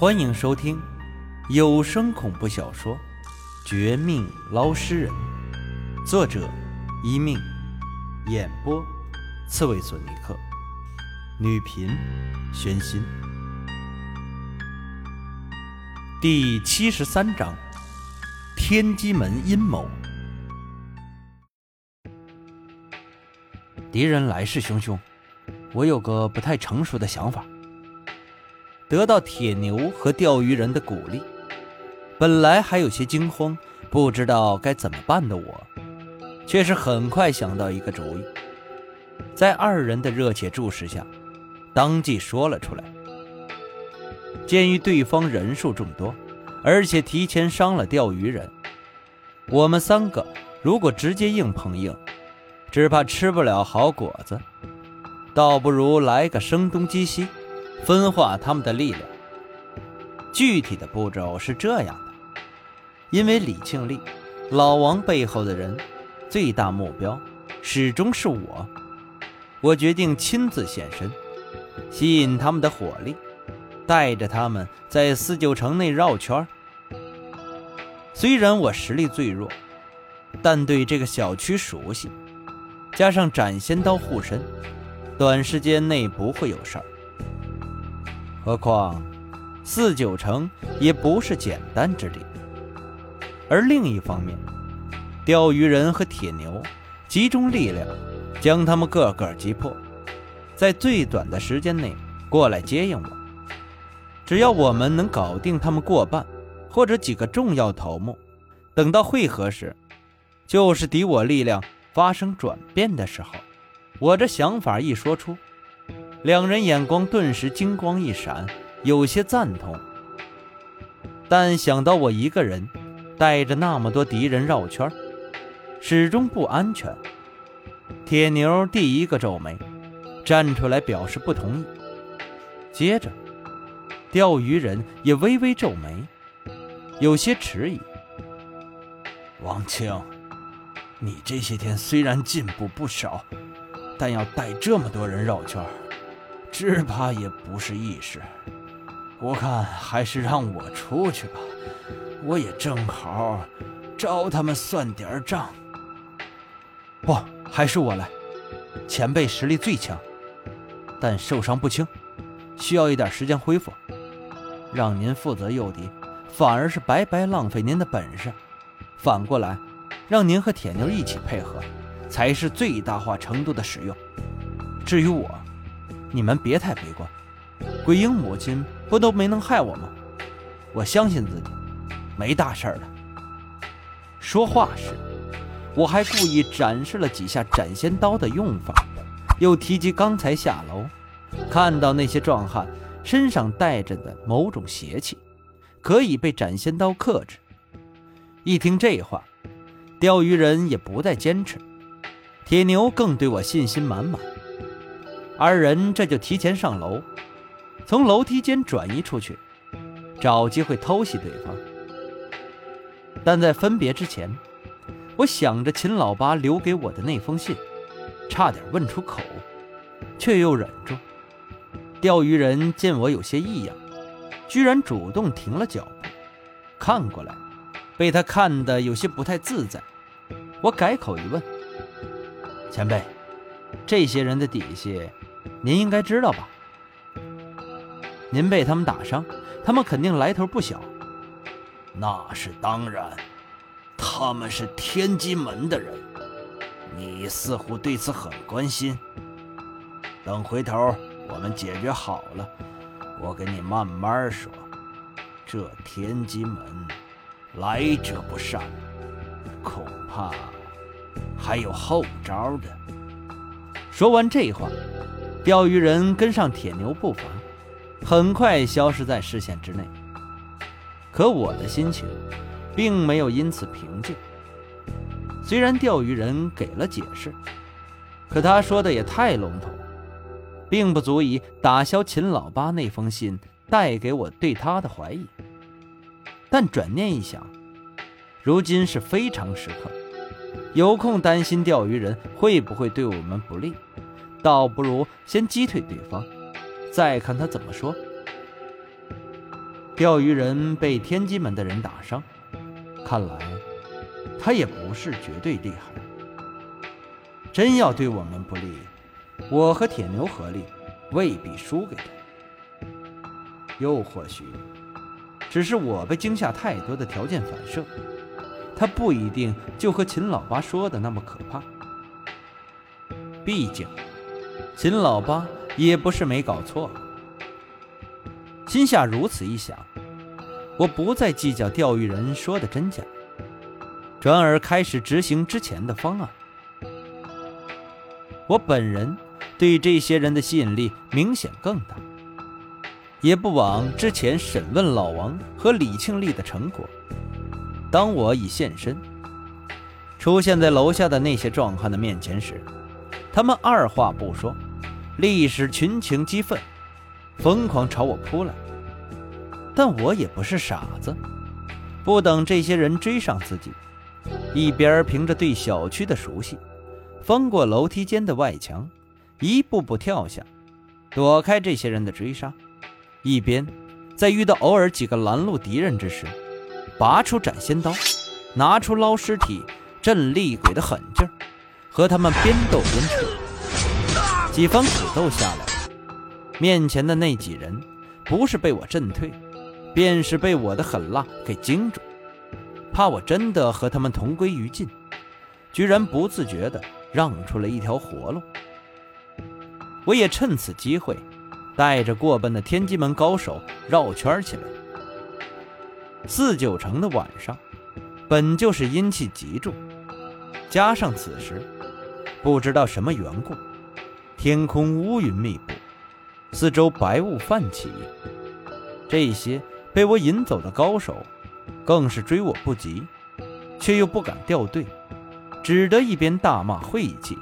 欢迎收听有声恐怖小说《绝命捞尸人》，作者：一命，演播：刺猬索尼克，女频：玄心。第七十三章：天机门阴谋。敌人来势汹汹，我有个不太成熟的想法。得到铁牛和钓鱼人的鼓励，本来还有些惊慌，不知道该怎么办的我，却是很快想到一个主意。在二人的热切注视下，当即说了出来。鉴于对方人数众多，而且提前伤了钓鱼人，我们三个如果直接硬碰硬，只怕吃不了好果子，倒不如来个声东击西。分化他们的力量。具体的步骤是这样的：因为李庆利，老王背后的人，最大目标始终是我。我决定亲自现身，吸引他们的火力，带着他们在四九城内绕圈。虽然我实力最弱，但对这个小区熟悉，加上斩仙刀护身，短时间内不会有事儿。何况，四九城也不是简单之地。而另一方面，钓鱼人和铁牛集中力量，将他们个个击破，在最短的时间内过来接应我。只要我们能搞定他们过半，或者几个重要头目，等到会合时，就是敌我力量发生转变的时候。我这想法一说出。两人眼光顿时金光一闪，有些赞同。但想到我一个人带着那么多敌人绕圈，始终不安全。铁牛第一个皱眉，站出来表示不同意。接着，钓鱼人也微微皱眉，有些迟疑。王庆，你这些天虽然进步不少，但要带这么多人绕圈。只怕也不是易事，我看还是让我出去吧，我也正好找他们算点账。不，还是我来。前辈实力最强，但受伤不轻，需要一点时间恢复。让您负责诱敌，反而是白白浪费您的本事。反过来，让您和铁牛一起配合，才是最大化程度的使用。至于我。你们别太悲观，鬼婴母亲不都没能害我吗？我相信自己，没大事儿的。说话时，我还故意展示了几下斩仙刀的用法，又提及刚才下楼看到那些壮汉身上带着的某种邪气，可以被斩仙刀克制。一听这话，钓鱼人也不再坚持，铁牛更对我信心满满。二人这就提前上楼，从楼梯间转移出去，找机会偷袭对方。但在分别之前，我想着秦老八留给我的那封信，差点问出口，却又忍住。钓鱼人见我有些异样，居然主动停了脚步，看过来，被他看得有些不太自在。我改口一问：“前辈，这些人的底细？”您应该知道吧？您被他们打伤，他们肯定来头不小。那是当然，他们是天机门的人。你似乎对此很关心。等回头我们解决好了，我跟你慢慢说。这天机门来者不善，恐怕还有后招的。说完这话。钓鱼人跟上铁牛步伐，很快消失在视线之内。可我的心情并没有因此平静。虽然钓鱼人给了解释，可他说的也太笼统，并不足以打消秦老八那封信带给我对他的怀疑。但转念一想，如今是非常时刻，有空担心钓鱼人会不会对我们不利。倒不如先击退对方，再看他怎么说。钓鱼人被天机门的人打伤，看来他也不是绝对厉害。真要对我们不利，我和铁牛合力未必输给他。又或许，只是我被惊吓太多的条件反射，他不一定就和秦老八说的那么可怕。毕竟，秦老八也不是没搞错。心下如此一想，我不再计较钓鱼人说的真假，转而开始执行之前的方案。我本人对这些人的吸引力明显更大，也不枉之前审问老王和李庆利的成果。当我已现身，出现在楼下的那些壮汉的面前时，他们二话不说，历史群情激愤。疯狂朝我扑来，但我也不是傻子，不等这些人追上自己，一边凭着对小区的熟悉，翻过楼梯间的外墙，一步步跳下，躲开这些人的追杀，一边在遇到偶尔几个拦路敌人之时，拔出斩仙刀，拿出捞尸体、震厉鬼的狠劲儿，和他们边斗边扯，几番苦斗下来。面前的那几人，不是被我震退，便是被我的狠辣给惊住，怕我真的和他们同归于尽，居然不自觉地让出了一条活路。我也趁此机会，带着过奔的天机门高手绕圈起来。四九城的晚上，本就是阴气极重，加上此时不知道什么缘故，天空乌云密布。四周白雾泛起，这些被我引走的高手，更是追我不及，却又不敢掉队，只得一边大骂晦气，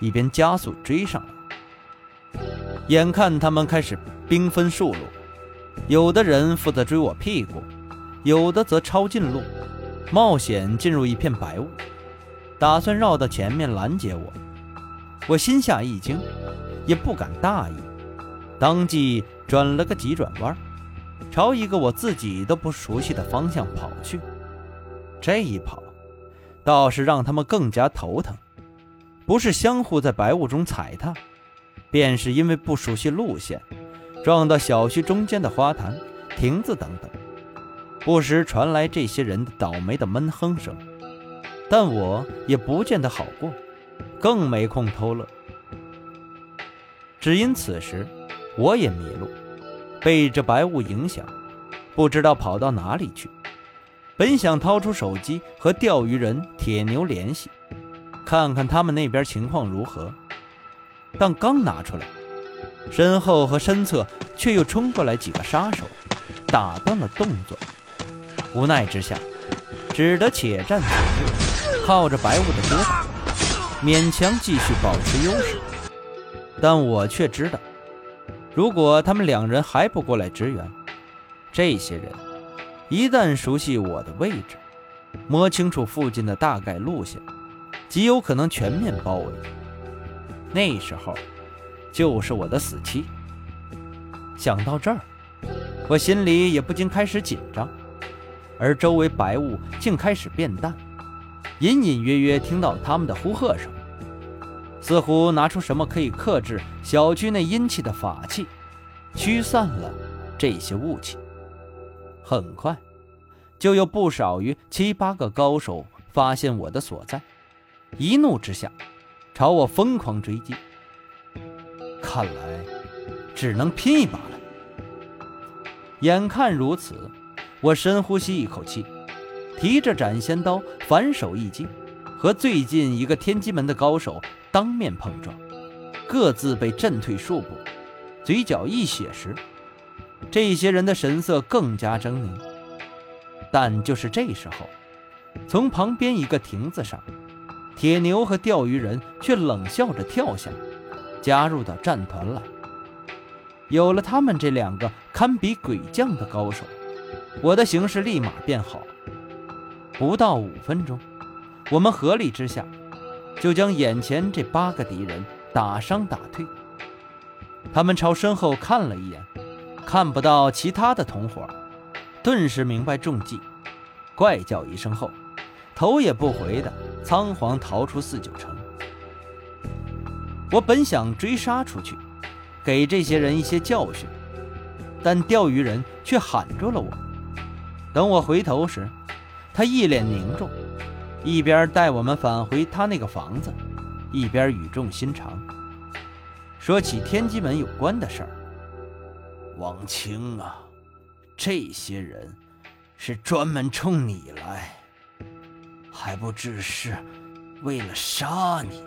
一边加速追上来。眼看他们开始兵分数路，有的人负责追我屁股，有的则抄近路，冒险进入一片白雾，打算绕到前面拦截我。我心下一惊，也不敢大意。当即转了个急转弯，朝一个我自己都不熟悉的方向跑去。这一跑，倒是让他们更加头疼。不是相互在白雾中踩踏，便是因为不熟悉路线，撞到小区中间的花坛、亭子等等，不时传来这些人的倒霉的闷哼声。但我也不见得好过，更没空偷乐。只因此时。我也迷路，被这白雾影响，不知道跑到哪里去。本想掏出手机和钓鱼人铁牛联系，看看他们那边情况如何，但刚拿出来，身后和身侧却又冲过来几个杀手，打断了动作。无奈之下，只得且战且退，靠着白雾的遮挡，勉强继续保持优势。但我却知道。如果他们两人还不过来支援，这些人一旦熟悉我的位置，摸清楚附近的大概路线，极有可能全面包围。那时候就是我的死期。想到这儿，我心里也不禁开始紧张，而周围白雾竟开始变淡，隐隐约约听到他们的呼喝声。似乎拿出什么可以克制小区内阴气的法器，驱散了这些雾气。很快，就有不少于七八个高手发现我的所在，一怒之下，朝我疯狂追击。看来，只能拼一把了。眼看如此，我深呼吸一口气，提着斩仙刀反手一击，和最近一个天机门的高手。当面碰撞，各自被震退数步，嘴角一血时，这些人的神色更加狰狞。但就是这时候，从旁边一个亭子上，铁牛和钓鱼人却冷笑着跳下，加入到战团来。有了他们这两个堪比鬼将的高手，我的形势立马变好。不到五分钟，我们合力之下。就将眼前这八个敌人打伤打退。他们朝身后看了一眼，看不到其他的同伙，顿时明白中计，怪叫一声后，头也不回的仓皇逃出四九城。我本想追杀出去，给这些人一些教训，但钓鱼人却喊住了我。等我回头时，他一脸凝重，一边带我们返回他那个房子，一边语重心长说起天机门有关的事儿。王清啊，这些人是专门冲你来，还不只是为了杀你。